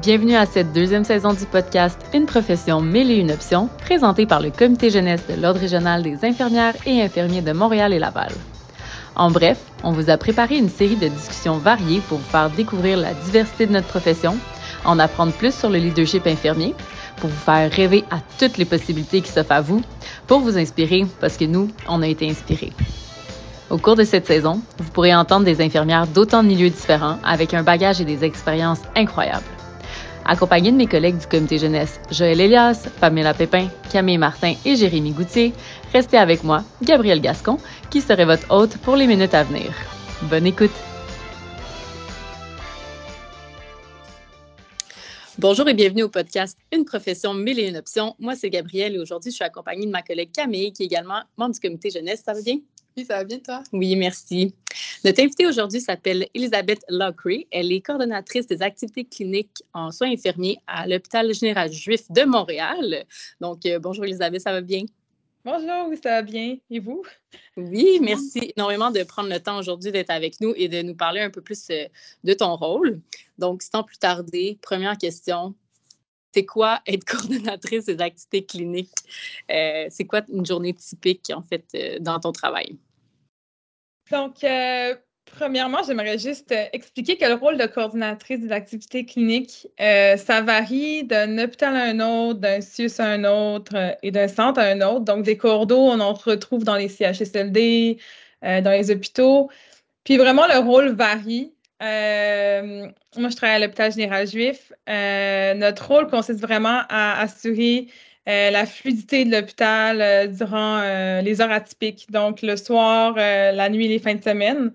Bienvenue à cette deuxième saison du podcast Une profession et une options, présenté par le Comité jeunesse de l'Ordre régional des infirmières et infirmiers de Montréal et Laval. En bref, on vous a préparé une série de discussions variées pour vous faire découvrir la diversité de notre profession, en apprendre plus sur le leadership infirmier, pour vous faire rêver à toutes les possibilités qui s'offrent à vous, pour vous inspirer parce que nous, on a été inspirés. Au cours de cette saison, vous pourrez entendre des infirmières d'autant de milieux différents avec un bagage et des expériences incroyables. Accompagné de mes collègues du comité jeunesse Joël Elias, Pamela Pépin, Camille Martin et Jérémy Goutier, restez avec moi, Gabriel Gascon, qui serait votre hôte pour les minutes à venir. Bonne écoute! Bonjour et bienvenue au podcast Une profession, mille et une options. Moi, c'est Gabriel et aujourd'hui, je suis accompagnée de ma collègue Camille, qui est également membre du comité jeunesse. Ça va bien? Oui, ça va bien, toi? Oui, merci. Notre invitée aujourd'hui s'appelle Elisabeth Lockery. Elle est coordonnatrice des activités cliniques en soins infirmiers à l'hôpital général juif de Montréal. Donc, euh, bonjour Elisabeth, ça va bien? Bonjour, oui, ça va bien. Et vous? Oui, merci énormément de prendre le temps aujourd'hui d'être avec nous et de nous parler un peu plus euh, de ton rôle. Donc, sans plus tarder, première question. C'est quoi être coordonnatrice des activités cliniques? Euh, c'est quoi une journée typique, en fait, dans ton travail? Donc, euh, premièrement, j'aimerais juste euh, expliquer que le rôle de coordinatrice des activités cliniques, euh, ça varie d'un hôpital à un autre, d'un CIUS à un autre et d'un centre à un autre. Donc, des cordeaux, on en retrouve dans les CHSLD, dans les hôpitaux. Puis vraiment, le rôle varie. moi, je travaille à l'hôpital général juif. notre rôle consiste vraiment à assurer euh, la fluidité de l'hôpital euh, durant euh, les heures atypiques, donc le soir, la nuit, les fins de semaine.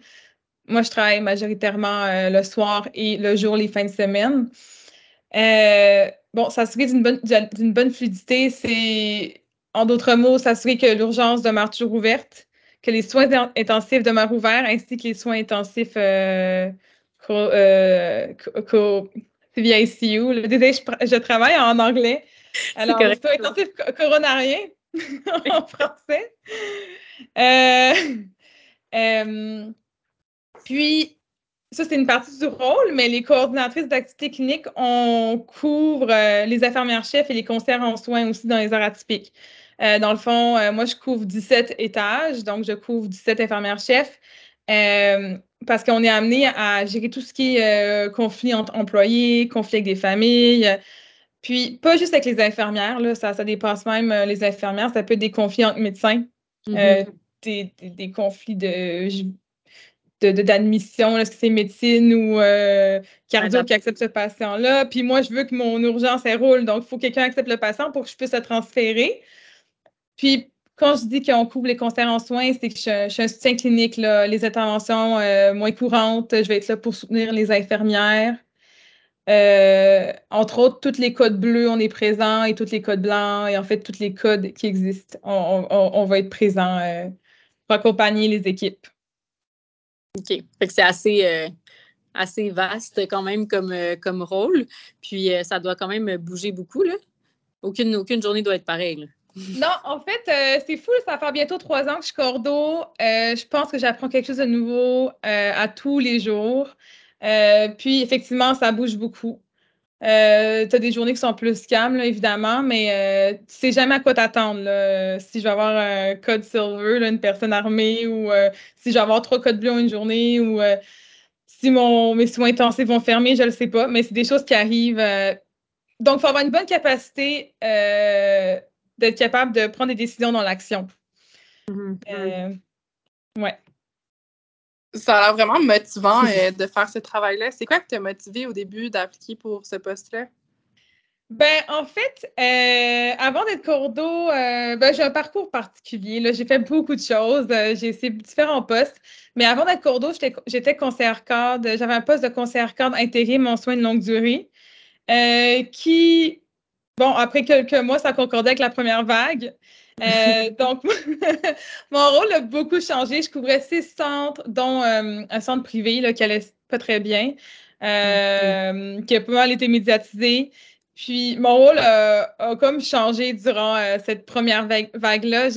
Moi, je travaille majoritairement le soir et le jour, les fins de semaine. bon, s'assurer d'une bonne, d'une bonne fluidité, c'est, en d'autres mots, s'assurer que l'urgence demeure toujours ouverte, que les soins intensifs demeurent ouverts, ainsi que les soins intensifs co, co, ICU. Je travaille en anglais. Alors, le soin intensif coronarien en français. Euh, euh, puis, ça, c'est une partie du rôle, mais les coordinatrices d'activités cliniques, on couvre euh, les infirmières-chefs et les conseillers en soins aussi dans les heures atypiques. dans le fond, moi, je couvre 17 étages, donc je couvre 17 infirmières-chefs parce qu'on est amené à gérer tout ce qui est conflit entre employés, conflit avec des familles, puis, pas juste avec les infirmières, là, ça, ça dépasse même euh, les infirmières, ça peut être des conflits entre médecins, euh, mm-hmm. des, conflits de, d'admission, est-ce que c'est médecine ou euh, cardio qui accepte ce patient-là? Puis moi, je veux que mon urgence, elle roule. Donc, il faut que quelqu'un accepte le patient pour que je puisse le transférer. Puis, quand je dis qu'on couvre les concerts en soins, c'est que je, suis un soutien clinique, là, les interventions moins courantes. Je vais être là pour soutenir les infirmières. Euh, entre autres, tous les codes bleus, on est présent et tous les codes blancs et en fait, tous les codes qui existent, on, va être présent euh, pour accompagner les équipes. OK. Fait que c'est assez, euh, assez vaste quand même comme, comme rôle. Puis ça doit quand même bouger beaucoup. Là. Aucune, aucune journée doit être pareille. Non, en fait, c'est fou, ça fait bientôt trois ans que je suis cordeau. je pense que j'apprends quelque chose de nouveau à tous les jours. Euh, puis, effectivement, ça bouge beaucoup. Euh, tu as des journées qui sont plus calmes, évidemment, mais euh, tu sais jamais à quoi t'attendre. Si je vais avoir un code silver, une personne armée, ou si je vais avoir trois codes bleus en une journée, ou si mon, mes soins intensifs vont fermer, je ne le sais pas, mais c'est des choses qui arrivent. donc, il faut avoir une bonne capacité d'être capable de prendre des décisions dans l'action. Mm-hmm. ouais. Ça a l'air vraiment motivant euh, de faire ce travail-là. C'est quoi qui t'a motivé au début d'appliquer pour ce poste-là? Ben, en fait, euh, avant d'être cordeau, euh, ben, j'ai un parcours particulier. J'ai fait beaucoup de choses. j'ai essayé différents postes. Mais avant d'être cordeau, j'étais conseillère cadre. J'avais un poste de conseillère cadre intérim en soins de longue durée qui, bon, après quelques mois, ça concordait avec la première vague. Euh, donc, mon rôle a beaucoup changé. Je couvrais six centres, dont euh, un centre privé là, qui allait pas très bien, euh, qui a pas mal été médiatisé. Puis, mon rôle a comme changé durant cette première vague-là.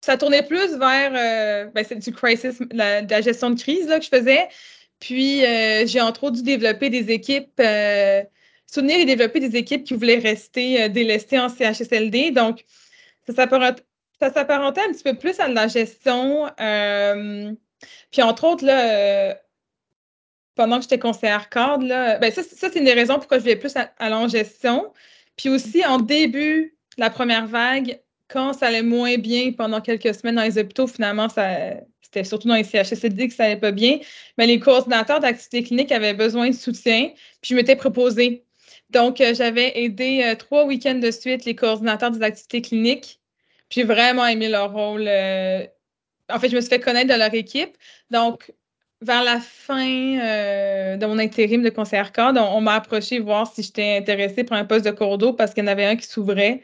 ça tournait plus vers ben, du crisis, la, de la gestion de crise là, que je faisais. Puis, euh, j'ai entre autres dû développer des équipes, euh, soutenir et développer des équipes qui voulaient rester délestées en CHSLD. Donc, ça s'apparentait un petit peu plus à de la gestion. puis, entre autres, là, pendant que j'étais conseillère cadre, là, ben ça, c'est une des raisons pourquoi je voulais plus aller en gestion. Puis aussi, en début de la première vague, quand ça allait moins bien pendant quelques semaines dans les hôpitaux, finalement, c'était surtout dans les CHSLD que ça allait pas bien, mais les coordinateurs d'activité clinique avaient besoin de soutien, puis je m'étais proposée. Donc, euh, j'avais aidé euh, trois week-ends de suite les coordinateurs des activités cliniques, puis j'ai vraiment aimé leur rôle. Euh, en fait, je me suis fait connaître de leur équipe. Donc, vers la fin de mon intérim de conseillère cadre, on, m'a approché voir si j'étais intéressée pour un poste de cordeau parce qu'il y en avait un qui s'ouvrait.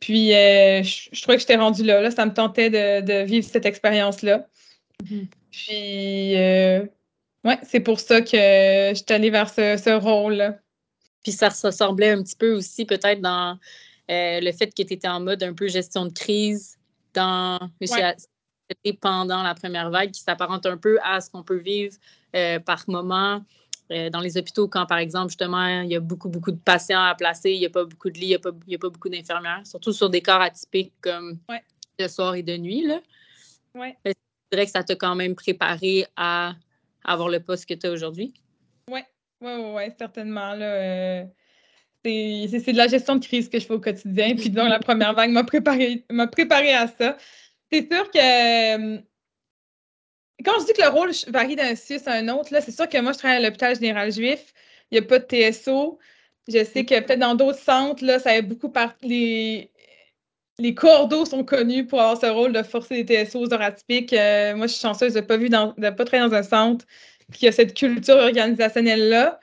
Puis, je, trouvais que j'étais rendue là, là. Ça me tentait de, vivre cette expérience-là. Mm-hmm. Puis, ouais, c'est pour ça que je suis allée vers ce, rôle-là. Puis, ça ressemblait un petit peu aussi, peut-être, dans euh, le fait que tu étais en mode un peu gestion de crise dans pendant la première vague, qui s'apparente un peu à ce qu'on peut vivre par moment euh, dans les hôpitaux, quand par exemple, justement, il y a beaucoup, beaucoup de patients à placer, il n'y a pas beaucoup de lits, il n'y a, a, pas beaucoup d'infirmières, surtout sur des corps atypiques comme de soir et de nuit. Là. Ouais. Je dirais que ça t'a quand même préparé à avoir le poste que tu as aujourd'hui. Oui, ouais, certainement. Là, euh, c'est de la gestion de crise que je fais au quotidien. Puis, donc, la première vague m'a préparé, préparé à ça. C'est sûr que quand je dis que le rôle varie d'un CIUS à un autre, là, c'est sûr que moi, je travaille à l'hôpital général juif. Il n'y a pas de TSO. Je sais que peut-être dans d'autres centres, là, ça a beaucoup par... les... les cordeaux sont connus pour avoir ce rôle de forcer les TSO aux heures atypiques. Euh, moi, je suis chanceuse de ne pas, vu dans... pas travailler dans un centre qui a cette culture organisationnelle-là.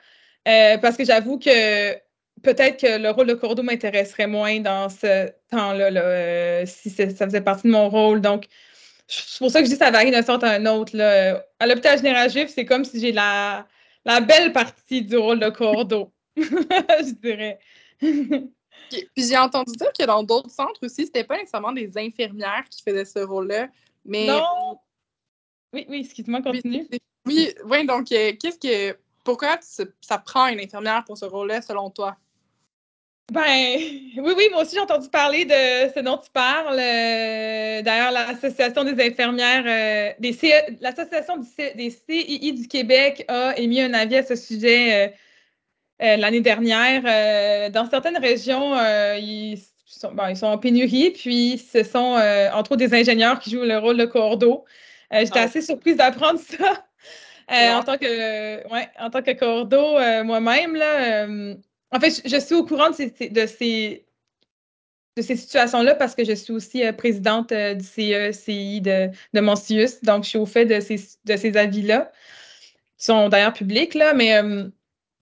Euh, parce que j'avoue que peut-être que le rôle de cordeau m'intéresserait moins dans ce temps-là, euh, si ça faisait partie de mon rôle. Donc, c'est pour ça que je dis que ça varie d'un centre à un autre. Là. À l'hôpital général juif, c'est comme si j'ai la, la belle partie du rôle de cordeau, je dirais. Puis j'ai entendu dire que dans d'autres centres aussi, c'était pas nécessairement des infirmières qui faisaient ce rôle-là, mais... Non! Oui, oui, excuse-moi, continue. Oui, oui, donc, euh, qu'est-ce que... Pourquoi ça prend une infirmière pour ce rôle-là, selon toi? Ben, oui, oui, moi aussi, j'ai entendu parler de ce dont tu parles. Euh, d'ailleurs, l'Association des infirmières, euh, des e, l'Association des CII du Québec a émis un avis à ce sujet l'année dernière. dans certaines régions, ils, sont, ils sont en pénurie, puis ce sont entre autres des ingénieurs qui jouent le rôle de cordeau. J'étais ah. assez surprise d'apprendre ça. En tant que ouais, en tant que cordeau moi-même là en fait, je, suis au courant de ces, de ces, de ces situations-là parce que je suis aussi euh, présidente euh, du CECI de, de Monsius. Donc, je suis au fait de ces, de ces avis-là, qui sont d'ailleurs publics. Là, mais euh,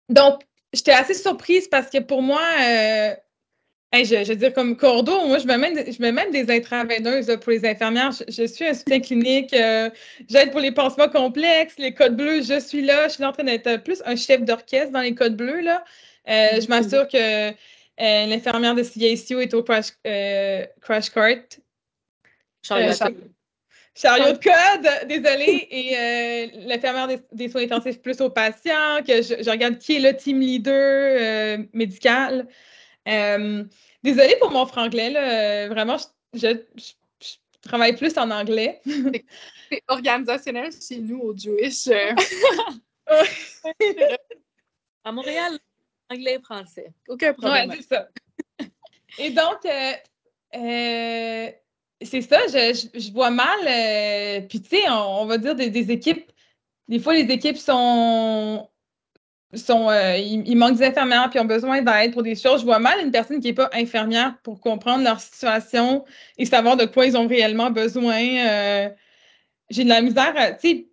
donc, j'étais assez surprise parce que pour moi, je, veux dire, comme cordeau, moi, je me mets, je même des intraveineuses pour les infirmières. Je, suis un soutien clinique. J'aide pour les pansements complexes, les codes bleus. Je suis là. Je suis en train d'être plus un chef d'orchestre dans les codes bleus. Là. Euh, je m'assure que euh, l'infirmière de CICO est au crash, euh, crash cart. Chariot de code, désolé. Et l'infirmière des, soins intensifs plus aux patients, que je, regarde qui est le team leader médical. Désolée pour mon franglais, là. vraiment, je, travaille plus en anglais. C'est organisationnel chez nous au Jewish. à Montréal, anglais et français. Aucun problème. Oui, c'est ça. et donc, euh, euh, c'est ça, je, vois mal. Euh, puis, tu sais, on, va dire des, équipes. Des fois, les équipes sont. Sont ils, manquent des infirmières puis ont besoin d'aide pour des choses. Je vois mal une personne qui n'est pas infirmière pour comprendre leur situation et savoir de quoi ils ont réellement besoin. J'ai de la misère. Tu sais,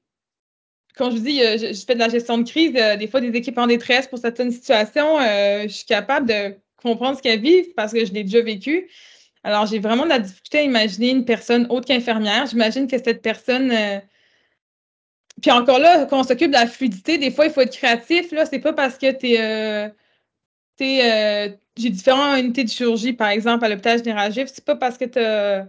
quand je vous dis, euh, je, fais de la gestion de crise, euh, des fois des équipes en détresse pour certaines situations, euh, je suis capable de comprendre ce qu'elles vivent parce que je l'ai déjà vécu. Alors, j'ai vraiment de la difficulté à imaginer une personne autre qu'infirmière. J'imagine que cette personne. Puis encore là, quand on s'occupe de la fluidité, des fois, il faut être créatif. Là, c'est pas parce que tu es. j'ai différentes unités de chirurgie, par exemple, à l'hôpital général C'est pas parce que tu as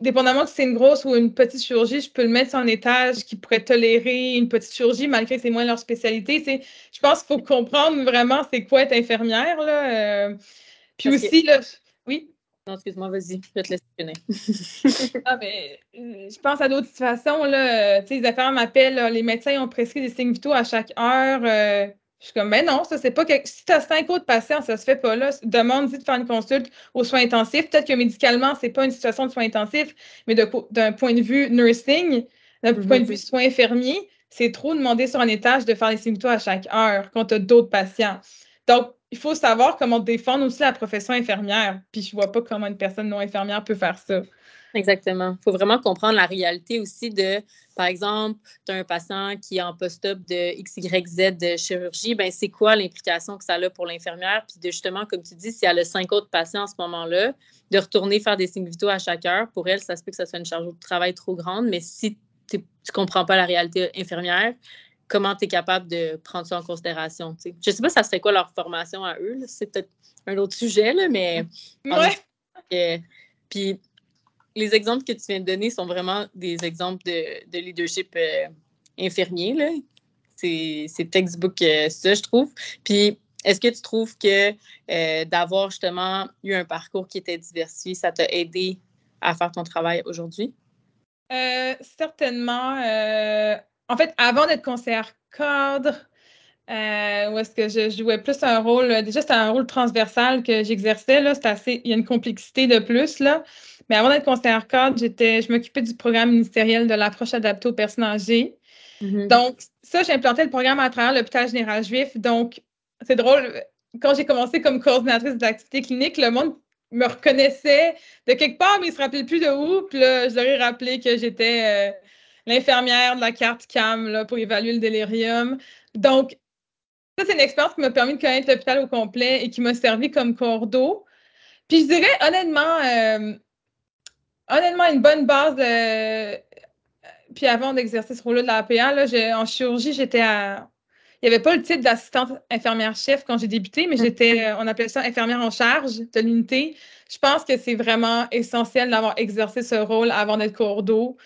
dépendamment que c'est une grosse ou une petite chirurgie, je peux le mettre sur un étage qui pourrait tolérer une petite chirurgie malgré que c'est moins leur spécialité. je pense qu'il faut comprendre vraiment c'est quoi être infirmière. Là. Euh. puis aussi, là, oui? Non, excuse-moi, vas-y, je vais te laisser ah, mais, euh, je pense à d'autres situations. Là, les affaires m'appellent, les médecins ont prescrit des signes vitaux à chaque heure. Euh, je suis comme, mais non, ça, c'est pas que. Si tu as cinq autres patients, ça se fait pas là. Demande-y de faire une consulte aux soins intensifs. Peut-être que médicalement, c'est pas une situation de soins intensifs, mais d'un point de vue nursing, d'un point de vue mm-hmm. soins infirmiers, c'est trop demander sur un étage de faire les symptômes à chaque heure quand tu as d'autres patients. Donc, il faut savoir comment défendre aussi la profession infirmière. Puis je vois pas comment une personne non infirmière peut faire ça. Exactement. Il faut vraiment comprendre la réalité aussi de, par exemple, tu as un patient qui est en post-op de XYZ de chirurgie, ben c'est quoi l'implication que ça a pour l'infirmière? Puis de justement, comme tu dis, si elle a cinq autres patients à ce moment-là, de retourner faire des signes vitaux à chaque heure, pour elle, ça se peut que ça soit une charge de travail trop grande, mais si tu ne comprends pas la réalité infirmière, comment tu es capable de prendre ça en considération? Je ne sais pas ça serait quoi leur formation à eux, c'est peut-être un autre sujet, là, mais... Ouais. puis les exemples que tu viens de donner sont vraiment des exemples de, leadership euh, infirmier. C'est textbook euh, ça, je trouve. Puis, est-ce que tu trouves que euh, d'avoir justement eu un parcours qui était diversifié, ça t'a aidé à faire ton travail aujourd'hui? certainement. En fait, avant d'être conseillère cadre, où est-ce que je jouais plus un rôle, déjà c'était un rôle transversal que j'exerçais, là, assez, il y a une complexité de plus, là. Mais avant d'être conseillère cadre, j'étais, je m'occupais du programme ministériel de l'approche adaptée aux personnes âgées. Mm-hmm. Donc, ça, j'ai implanté le programme à travers l'hôpital général juif. Donc, c'est drôle, quand j'ai commencé comme coordinatrice de l'activité clinique, le monde me reconnaissait de quelque part, mais il ne se rappelait plus de où. Puis là, je leur ai rappelé que j'étais euh, l'infirmière de la carte CAM là, pour évaluer le délirium. Donc, ça, c'est une expérience qui m'a permis de connaître l'hôpital au complet et qui m'a servi comme cordeau. Puis je dirais, honnêtement, euh, honnêtement, une bonne base Puis avant d'exercer ce rôle-là de la APA, en chirurgie, j'étais à. Il n'y avait pas le titre d'assistante infirmière-chef quand j'ai débuté, mais j'étais, euh, on appelait ça infirmière en charge de l'unité. Je pense que c'est vraiment essentiel d'avoir exercé ce rôle avant d'être cordeau.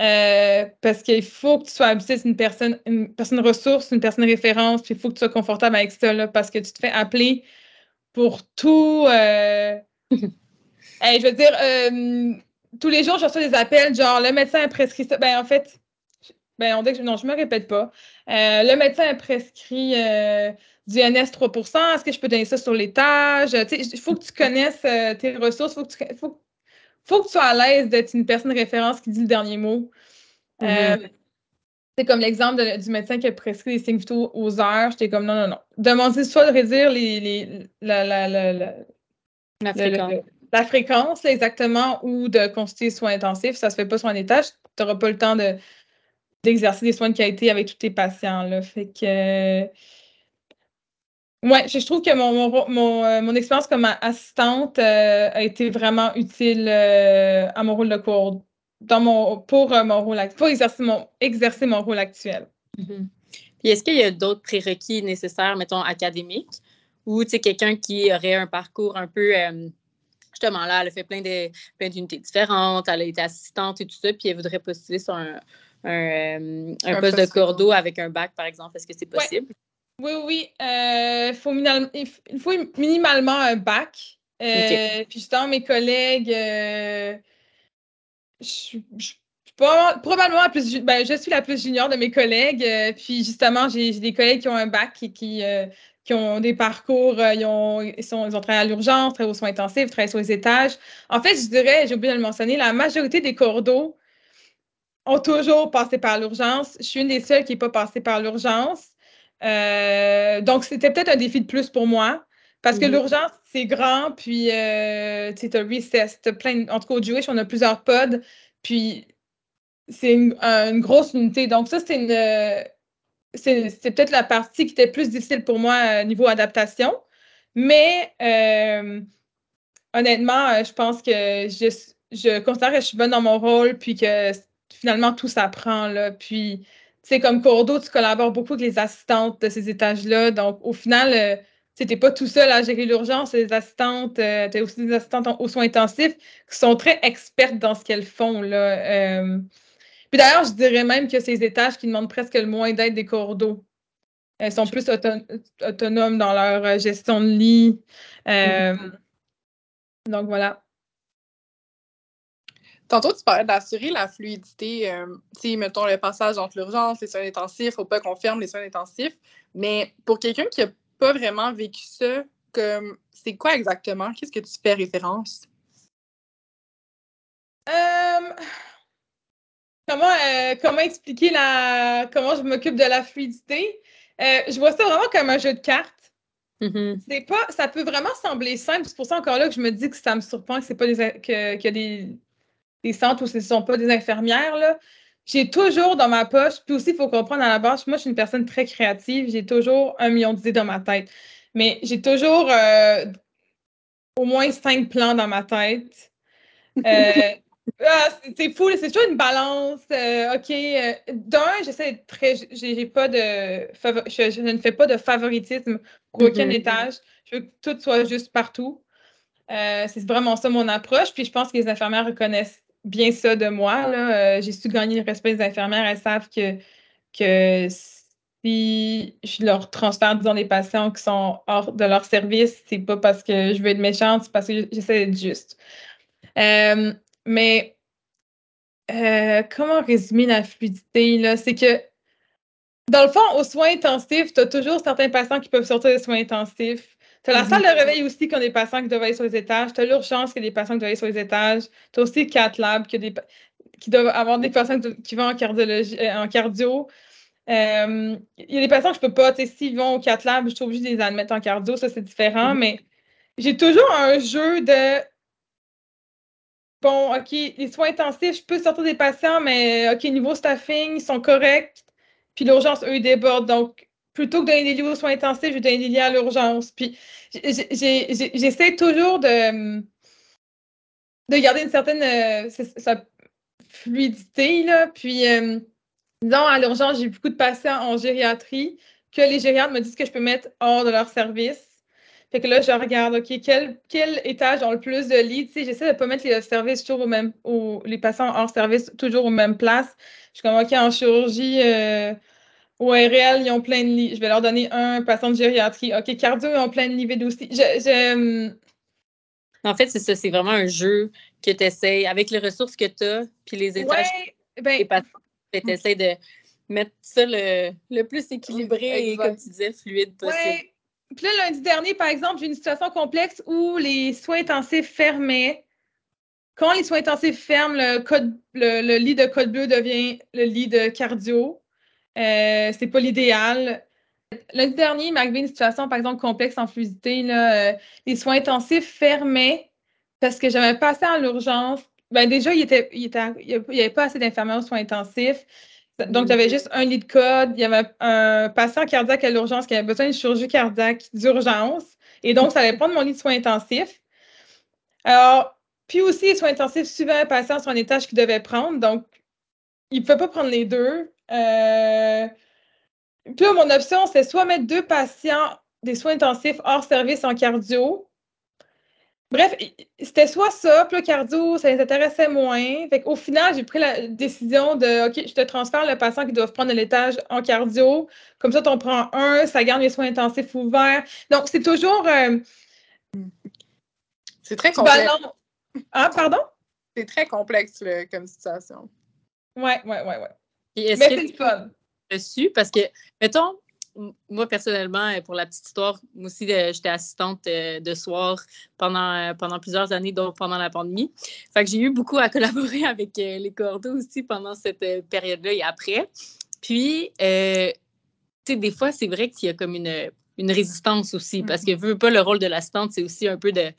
Euh, parce qu'il faut que tu sois habitué, c'est une personne, une personne ressource, une personne référence, puis il faut que tu sois confortable avec ça, parce que tu te fais appeler pour tout. Euh, je veux dire, tous les jours, je reçois des appels, genre le médecin a prescrit ça. Ben, en fait, ben, on dit que non, je me répète pas. Euh, le médecin a prescrit euh, du NS 3% Est-ce que je peux donner ça sur l'étage? Il faut que tu connaisses euh, tes ressources. Il faut, que tu, faut, faut que tu sois à l'aise d'être une personne référence qui dit le dernier mot. Mm-hmm. C'est comme l'exemple du médecin qui a prescrit des signes vitaux aux heures. J'étais comme non, non, non. Demandez soit de réduire les, les, la, la, la, la, la fréquence, exactement, ou de consulter soins intensifs, ça se fait pas sur un étage. Tu n'auras pas le temps de, d'exercer des soins de qualité avec tous tes patients. Là. Fait que. Ouais, je, trouve que mon, mon, euh, expérience comme assistante euh, a été vraiment utile euh, à mon rôle de cours, dans mon, pour mon rôle pour exercer mon, exercer mon rôle actuel. Mm-hmm. Puis est-ce qu'il y a d'autres prérequis nécessaires, mettons, académiques, ou quelqu'un qui aurait un parcours un peu justement, là, elle a fait plein d'unités différentes, elle a été assistante et tout ça, puis elle voudrait postuler sur un, un, euh, poste de cordeau avec un bac, par exemple. Est-ce que c'est possible? Oui, oui. Euh, faut il faut minimalement un bac. Euh, puis justement, mes collègues, je, probablement plus, ben, je suis la plus junior de mes collègues. puis justement, j'ai des collègues qui ont un bac et qui, qui ont des parcours, euh, ils, ont, ils, sont, ils ont travaillé à l'urgence, travaillé aux soins intensifs, travaillé sur les étages. En fait, je dirais, j'ai oublié de le mentionner, la majorité des cordeaux ont toujours passé par l'urgence. Je suis une des seules qui n'est pas passée par l'urgence. Euh, donc, c'était peut-être un défi de plus pour moi. Parce que mm-hmm. l'urgence, c'est grand, puis euh, tu as Recess, plein, en tout cas au Jewish, on a plusieurs pods, puis c'est une, une, grosse unité. Donc, ça, c'est une, c'est peut-être la partie qui était plus difficile pour moi au niveau adaptation. Mais euh, honnêtement, euh, je pense que je, je, considère que je suis bonne dans mon rôle, puis que finalement tout s'apprend. Puis, sais, comme Cordo, tu collabores beaucoup avec les assistantes de ces étages-là. Donc, au final, euh, n'es pas tout seul à gérer l'urgence, les assistantes, euh, tu as aussi des assistantes aux soins intensifs qui sont très expertes dans ce qu'elles font. Là. Euh. puis d'ailleurs, je dirais même que ces étages qui demandent presque le moins d'aide des corps d'eau. Elles sont plus autonomes dans leur gestion de lit. Mm-hmm. Donc voilà. Tantôt, tu parlais d'assurer la fluidité, euh, mettons le passage entre l'urgence, les soins intensifs, faut pas qu'on ferme les soins intensifs. Mais pour quelqu'un qui n'a pas vraiment vécu ça, comme c'est quoi exactement? Qu'est-ce que tu fais référence? Euh, comment, euh, comment expliquer la comment je m'occupe de la fluidité? Euh, je vois ça vraiment comme un jeu de cartes. Mm-hmm. C'est pas, ça peut vraiment sembler simple. C'est pour ça encore là que je me dis que ça me surprend que c'est pas des, que, a des des centres où ce ne sont pas des infirmières, là, j'ai toujours dans ma poche, puis aussi, il faut comprendre à la base, moi, je suis une personne très créative, j'ai toujours un million d'idées dans ma tête. Mais j'ai toujours euh, au moins cinq plans dans ma tête. Euh, ah, c'est fou, c'est toujours une balance. Euh, OK. D'un, j'essaie d'être très. J'ai pas de. Je, ne fais pas de favoritisme pour aucun mm-hmm. étage. Je veux que tout soit juste partout. c'est vraiment ça mon approche. Puis je pense que les infirmières reconnaissent bien ça de moi. Euh, j'ai su gagner le respect des infirmières. Elles savent que, que si je leur transfère, disons, des patients qui sont hors de leur service, c'est pas parce que je veux être méchante, c'est parce que j'essaie d'être juste. Euh, mais euh, comment résumer la fluidité? C'est que dans le fond, aux soins intensifs, tu as toujours certains patients qui peuvent sortir des soins intensifs. Tu as la salle de réveil aussi qui a des patients qui doivent aller sur les étages. Tu as l'urgence qui a des patients qui doivent aller sur les étages. Tu as aussi Cat Lab qui, des, qui doivent avoir des patients qui vont en cardiologie, euh, en cardio. Euh, il y a des patients que je peux pas, tu sais, s'ils vont au Cat Lab, je suis obligée de les admettre en cardio, ça c'est différent, mm-hmm. mais j'ai toujours un jeu de bon, OK, les soins intensifs, je peux sortir des patients, mais OK, niveau staffing, ils sont corrects. Puis l'urgence, eux, ils débordent. Donc, plutôt que donner des aux soins intensifs, je vais donner des lits à l'urgence. Puis j'essaie toujours de, de garder une certaine euh, fluidité. Là. Puis, euh, disons, à l'urgence, j'ai beaucoup de patients en gériatrie que les gériatres me disent que je peux mettre hors de leur service. Fait que là, je regarde, OK, quel, quel étage ont le plus de lits? J'essaie de ne pas mettre les services toujours au même, les patients hors service toujours aux mêmes places. Je suis comme, OK, en chirurgie, euh, ORL, ils ont plein de lits. Je vais leur donner un patient de gériatrie. OK, cardio, ils ont plein de lits aussi. Je, En fait, c'est ça, c'est vraiment un jeu que tu essaies avec les ressources que tu as, puis les étages ben, tu essaies de mettre ça le, le plus équilibré et, comme tu disais, fluide possible. Ouais. Puis là, lundi dernier, par exemple, j'ai une situation complexe où les soins intensifs fermaient. Quand les soins intensifs ferment, le, code, le lit de code bleu devient le lit de cardio. Euh, c'est pas l'idéal. Lundi dernier, il m'est arrivé une situation, par exemple, complexe en fluidité. Là, euh, les soins intensifs fermaient parce que j'avais passé en l'urgence. Ben, déjà, il n'y il avait pas assez d'infirmières aux soins intensifs. Donc, mm. j'avais juste un lit de code. Il y avait un patient cardiaque à l'urgence qui avait besoin d'une chirurgie cardiaque d'urgence. Et donc, ça allait prendre mon lit de soins intensifs. Alors, puis aussi, les soins intensifs suivaient un patient sur un étage qu'il devait prendre. Donc, il ne pouvait pas prendre les deux. Euh, puis mon option, c'est soit mettre deux patients des soins intensifs hors service en cardio. Bref, c'était soit ça, puis le cardio, ça les intéressait moins. Fait au final, j'ai pris la décision de OK, je te transfère le patient qui doit prendre l'étage en cardio. Comme ça, tu en prends un, ça garde les soins intensifs ouverts. Donc, c'est toujours. Euh, c'est très complexe. Ah, pardon? C'est très complexe comme situation. Ouais, ouais, ouais, ouais. Mais c'est fun. Dessus, parce que, mettons, moi, personnellement, pour la petite histoire, moi aussi, euh, j'étais assistante euh, de soir pendant, euh, pendant plusieurs années, donc pendant la pandémie. Fait que j'ai eu beaucoup à collaborer avec les cordeaux aussi pendant cette période-là et après. Puis, tu sais, des fois, c'est vrai qu'il y a comme une, une résistance aussi, parce que, mm-hmm. veux pas, le rôle de l'assistante, c'est aussi un peu de,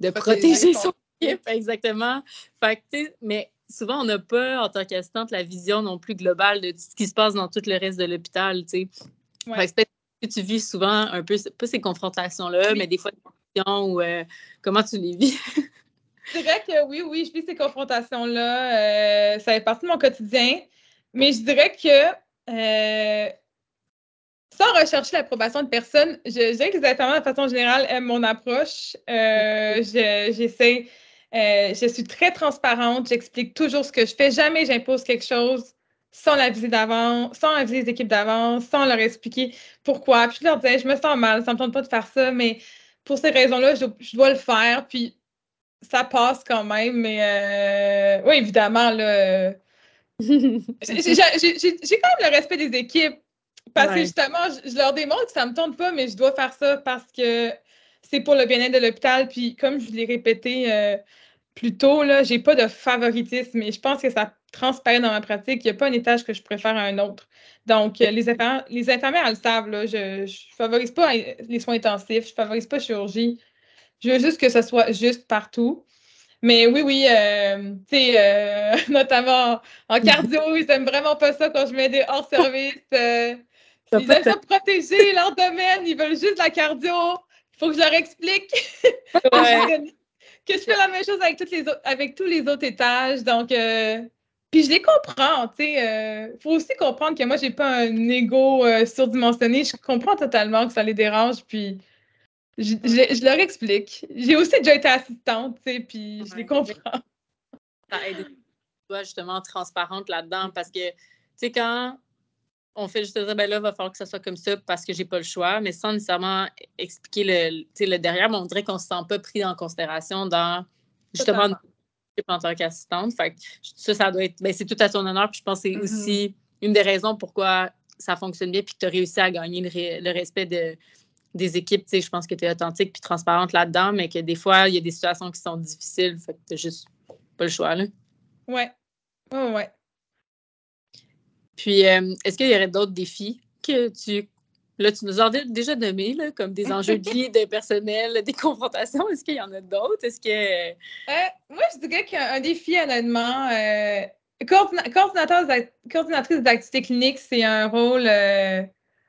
de protéger son équipe, exactement. Fait que, tu sais, mais souvent, on n'a pas, en tant qu'assistante, la vision non plus globale de ce qui se passe dans tout le reste de l'hôpital, tu sais. que tu vis souvent un peu, pas ces confrontations-là, mais des fois, des ou euh, comment tu les vis? C'est vrai que oui, oui, je vis ces confrontations-là. Euh, ça fait partie de mon quotidien. Mais je dirais que euh, sans rechercher l'approbation de personne, je, dirais que les de façon générale, aiment mon approche. J'essaie, euh, je suis très transparente, j'explique toujours ce que je fais. Jamais j'impose quelque chose sans la visite d'avant, sans aviser les équipes d'avant, sans leur expliquer pourquoi. Puis je leur disais, je me sens mal, ça me tente pas de faire ça, mais pour ces raisons-là, je, dois le faire. Puis ça passe quand même, mais euh, oui, évidemment, là. j'ai quand même le respect des équipes. Parce que justement, je, leur démontre que ça ne me tente pas, mais je dois faire ça parce que c'est pour le bien-être de l'hôpital. Puis comme je l'ai répété euh, plus tôt, je n'ai pas de favoritisme et je pense que ça transparaît dans ma pratique. Il n'y a pas un étage que je préfère à un autre. Donc, euh, les, infirmières, les infirmières, elles le savent, là, je ne favorise pas les soins intensifs, je ne favorise pas la chirurgie. Je veux juste que ce soit juste partout. Mais oui, oui, euh, tu sais, euh, notamment en cardio, ils n'aiment vraiment pas ça quand je mets des hors-service. Euh, ils aiment ça protéger leur domaine, ils veulent juste la cardio. Faut que je leur explique que je fais la même chose avec, toutes les avec tous les autres étages. Donc, puis je les comprends, tu sais. Il faut aussi comprendre que moi, j'ai pas un ego surdimensionné. Je comprends totalement que ça les dérange, puis je, leur explique. J'ai aussi déjà été assistante, tu sais, puis je les comprends. Ça aide toi justement transparente là-dedans parce que, tu sais, quand on fait juste dire, ben là, il va falloir que ça soit comme ça parce que j'ai pas le choix, mais sans nécessairement expliquer le, le derrière, on dirait qu'on se sent pas pris en considération dans justement en tant qu'assistante. Fait ça, ça doit être, ben, c'est tout à ton honneur. Puis je pense que c'est mm-hmm. aussi une des raisons pourquoi ça fonctionne bien puis que tu as réussi à gagner le respect de, des équipes, tu sais, je pense que tu es authentique puis transparente là-dedans, mais que des fois, il y a des situations qui sont difficiles, fait que tu juste pas le choix, là. Ouais. Ouais, ouais. Puis, euh, est-ce qu'il y aurait d'autres défis que tu. Là, tu nous as déjà nommé, là, comme des enjeux de vie, de personnel, des confrontations? Est-ce qu'il y en a d'autres? Est-ce que. Euh, moi, je dirais qu'un défi, honnêtement, euh, coordinatrice d'activité clinique, c'est un rôle euh,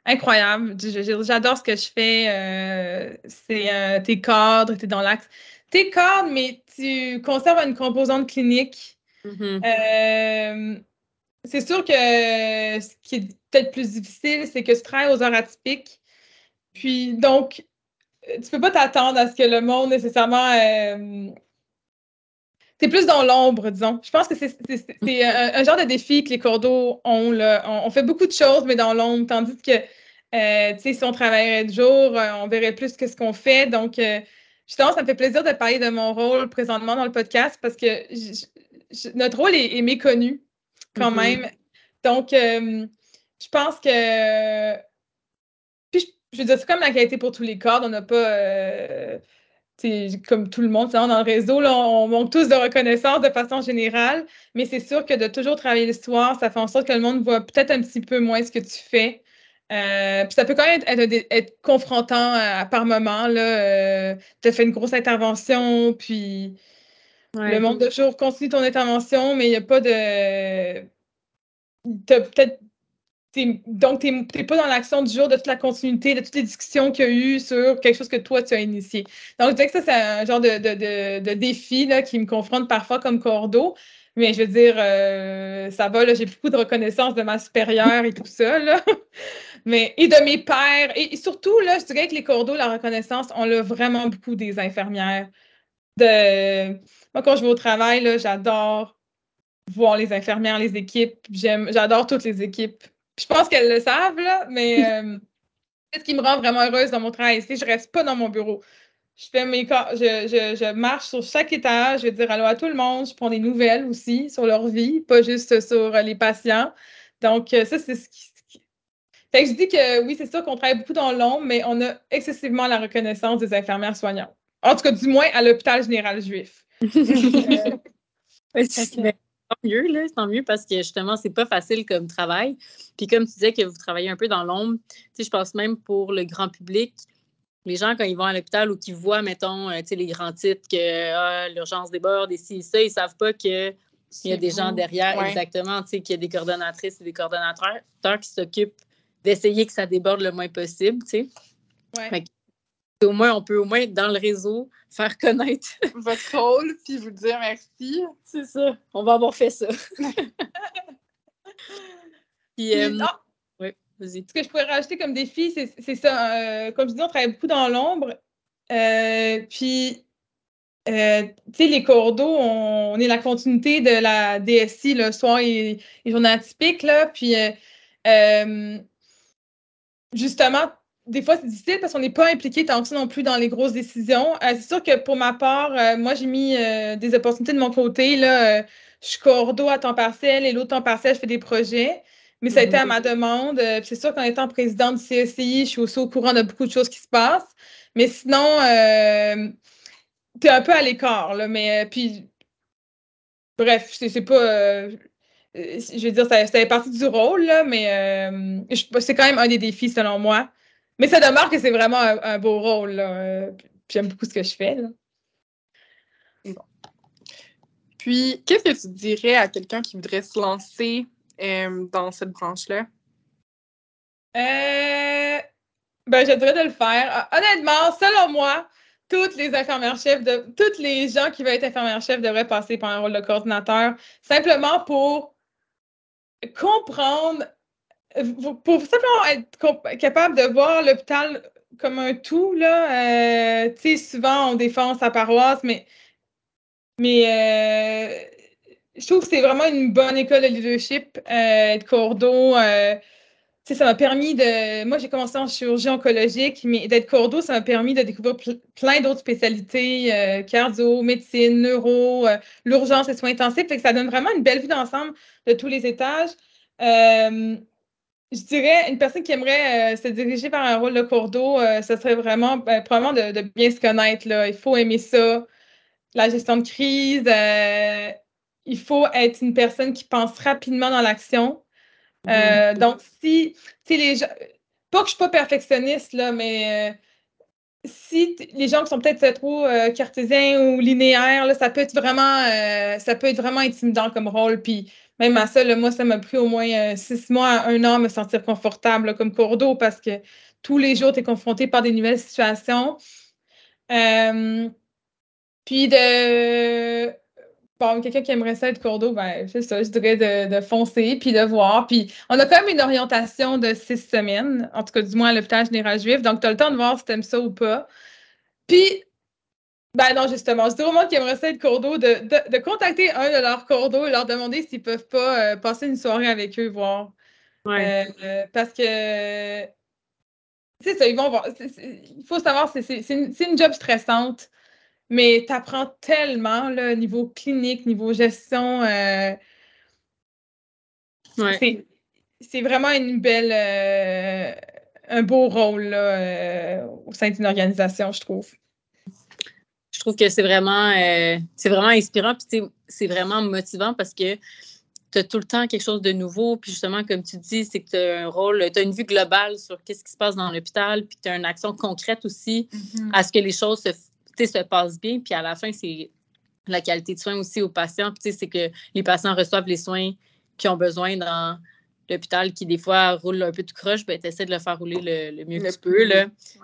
incroyable. J'adore ce que je fais. C'est tes cadres, tu es dans l'axe. Tes cadres, mais tu conserves une composante clinique. Mm-hmm. Euh, c'est sûr que ce qui est peut-être plus difficile, c'est que tu travailles aux heures atypiques. Puis donc, tu peux pas t'attendre à ce que le monde nécessairement c'est plus dans l'ombre, disons. Je pense que c'est un, genre de défi que les cordeaux ont. Là. On, fait beaucoup de choses, mais dans l'ombre, tandis que, euh, tu sais, si on travaillerait de jour, euh, on verrait plus que ce qu'on fait. Donc, euh, justement, ça me fait plaisir de parler de mon rôle présentement dans le podcast parce que notre rôle est, méconnu quand mm-hmm. même. Donc, je pense que. Puis, je, veux dire, c'est comme la qualité pour tous les corps. On n'a pas comme tout le monde dans le réseau, là, on manque tous de reconnaissance de façon générale, mais c'est sûr que de toujours travailler le soir, ça fait en sorte que le monde voit peut-être un petit peu moins ce que tu fais. Euh, puis ça peut quand même être, confrontant à, par moment. Euh, tu as fait une grosse intervention, puis le monde de toujours continue ton intervention, mais il n'y a pas de. Tu as peut-être donc, tu n'es pas dans l'action du jour de toute la continuité, de toutes les discussions qu'il y a eu sur quelque chose que toi, tu as initié. Donc, je dirais que ça, c'est un genre de, défi là, qui me confronte parfois comme cordeau. Mais je veux dire, euh, ça va, j'ai beaucoup de reconnaissance de ma supérieure et tout ça. Mais, et de mes pères. Et, surtout, là, je dirais que les cordeaux, la reconnaissance, on l'a vraiment beaucoup des infirmières. De... Moi, quand je vais au travail, j'adore voir les infirmières, les équipes. J'adore toutes les équipes je pense qu'elles le savent, là, mais euh, ce qui me rend vraiment heureuse dans mon travail, c'est que je ne reste pas dans mon bureau. Je fais mes je, je, marche sur chaque étage, je vais dire allô à tout le monde, je prends des nouvelles aussi sur leur vie, pas juste sur euh, les patients. Donc, euh, ça, c'est ce qui. Fait que je dis que oui, c'est sûr qu'on travaille beaucoup dans l'ombre, mais on a excessivement la reconnaissance des infirmières soignantes. En tout cas, du moins à l'hôpital général juif. tant mieux, là, tant mieux parce que justement, c'est pas facile comme travail. Puis comme tu disais que vous travaillez un peu dans l'ombre, tu sais, je pense même pour le grand public, les gens, quand ils vont à l'hôpital ou qu'ils voient, mettons, euh, tu sais, les grands titres que ah, l'urgence déborde et ci, ça, ils savent pas qu'il y a des gens derrière, exactement, tu sais, qu'il y a des coordonnatrices et des coordonnateurs qui s'occupent d'essayer que ça déborde le moins possible, tu sais. Ouais au moins, on peut au moins, dans le réseau, faire connaître votre rôle, puis vous dire merci. C'est ça. On va avoir fait ça. puis, euh, ce que je pourrais rajouter comme défi, c'est ça. Euh, comme je dis, on travaille beaucoup dans l'ombre. Euh, puis, euh, tu sais, les cours d'eau, on, est la continuité de la DSI, le soir et, et journée atypique, là. Puis, justement, des fois, c'est difficile parce qu'on n'est pas impliqué tant que ça non plus dans les grosses décisions. c'est sûr que pour ma part, moi, j'ai mis des opportunités de mon côté. Là, je suis cordeau à temps partiel et l'autre temps partiel, je fais des projets. Mais ça a été à ma demande. Euh, c'est sûr qu'en étant présidente du CSI, je suis aussi au courant de beaucoup de choses qui se passent. Mais sinon, euh, tu es un peu à l'écart. Là, mais euh, puis, bref, c'est pas. je veux dire, ça, ça fait partie du rôle, là, mais c'est quand même un des défis selon moi. Mais ça demeure que c'est vraiment un, beau rôle. Là, j'aime beaucoup ce que je fais. Là. Puis, qu'est-ce que tu dirais à quelqu'un qui voudrait se lancer euh, dans cette branche-là? Euh, ben, je dirais de le faire. Ah, honnêtement, selon moi, toutes les infirmières-chefs, de, toutes les gens qui veulent être infirmières-chefs devraient passer par un rôle de coordinateur, simplement pour comprendre, pour simplement être capable de voir l'hôpital comme un tout. Là. Euh, tu sais, souvent, on défend sa paroisse, mais, mais je trouve que c'est vraiment une bonne école de leadership, euh, être cordeau. Euh, ça m'a permis de. Moi, j'ai commencé en chirurgie oncologique, mais d'être cordeau, ça m'a permis de découvrir plein d'autres spécialités euh, cardio, médecine, neuro, euh, l'urgence et soins intensifs. Ça donne vraiment une belle vue d'ensemble de tous les étages. Je dirais, une personne qui aimerait se diriger vers un rôle de cordeau, ce serait vraiment, ben, probablement de, de, bien se connaître. Là. Il faut aimer ça. La gestion de crise il faut être une personne qui pense rapidement dans l'action. Euh, mhm. donc, si, les gens, pas que je suis pas perfectionniste, là, mais euh, si les gens qui sont peut-être trop euh, cartésiens ou linéaires, là, ça peut être vraiment, ça peut être vraiment intimidant comme rôle. Puis même à ça, moi, ça m'a pris au moins six mois, un an à me sentir confortable comme cours d'eau parce que tous les jours, tu es confronté par des nouvelles situations. puis de bon, quelqu'un qui aimerait ça être cordeau, ben, c'est ça, je dirais de, de, foncer puis de voir. Puis on a quand même une orientation de six semaines, en tout cas, du moins à l'hôpital général juif. Donc, tu as le temps de voir si tu aimes ça ou pas. Puis, ben non, justement, je dis au monde qui aimerait ça être cordeau de, de, de, contacter un de leurs cordeaux et leur demander s'ils peuvent pas euh, passer une soirée avec eux, voir. Ouais. Euh, parce que c'est ça, ils vont voir. Il faut savoir, c'est une, une job stressante. Mais tu apprends tellement, là, niveau clinique, niveau gestion. Euh, c'est vraiment une belle. Euh, un beau rôle là, euh, au sein d'une organisation, je trouve. Je trouve que c'est vraiment, c'est vraiment inspirant, puis c'est vraiment motivant parce que tu as tout le temps quelque chose de nouveau. Puis justement, comme tu dis, c'est que tu as un rôle, tu as une vue globale sur qu'est-ce qui se passe dans l'hôpital, puis tu as une action concrète aussi mm-hmm. à ce que les choses se se passe bien. Puis à la fin, c'est la qualité de soins aussi aux patients. Puis c'est que les patients reçoivent les soins qu'ils ont besoin dans l'hôpital qui, des fois, roule un peu de croche, ben, tu essaies de le faire rouler le, mieux que tu peux.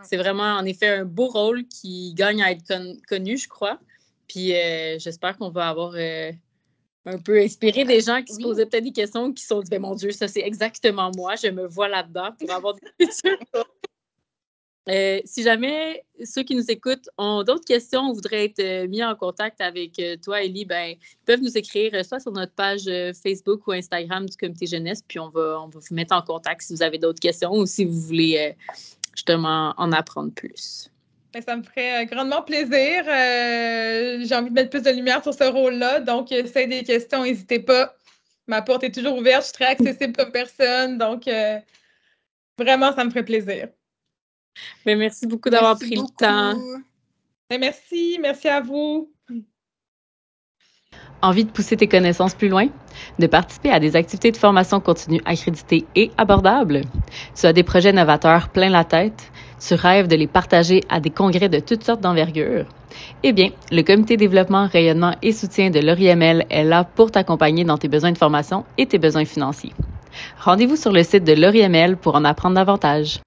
C'est vraiment, en effet, un beau rôle qui gagne à être connu, je crois. Puis euh, j'espère qu'on va avoir euh, un peu inspiré des gens qui se posaient peut-être des questions qui sont dit, ben, mon Dieu, ça, c'est exactement moi. Je me vois là-dedans pour avoir des questions. Euh, si jamais ceux qui nous écoutent ont d'autres questions ou voudraient être euh, mis en contact avec euh, toi, Ellie, ben, ils peuvent nous écrire soit sur notre page Facebook ou Instagram du comité jeunesse, puis on va, on va vous mettre en contact si vous avez d'autres questions ou si vous voulez justement en apprendre plus. Ben, ça me ferait grandement plaisir. J'ai envie de mettre plus de lumière sur ce rôle-là. Donc, si vous avez des questions, n'hésitez pas. Ma porte est toujours ouverte. Je suis très accessible comme personne. Donc, vraiment, ça me ferait plaisir. Mais merci beaucoup d'avoir pris le temps. Merci, merci à vous. Envie de pousser tes connaissances plus loin? De participer à des activités de formation continue accréditées et abordables? Tu as des projets novateurs plein la tête? Tu rêves de les partager à des congrès de toutes sortes d'envergure? Eh bien, le Comité développement, rayonnement et soutien de l'ORIML est là pour t'accompagner dans tes besoins de formation et tes besoins financiers. Rendez-vous sur le site de l'ORIML pour en apprendre davantage.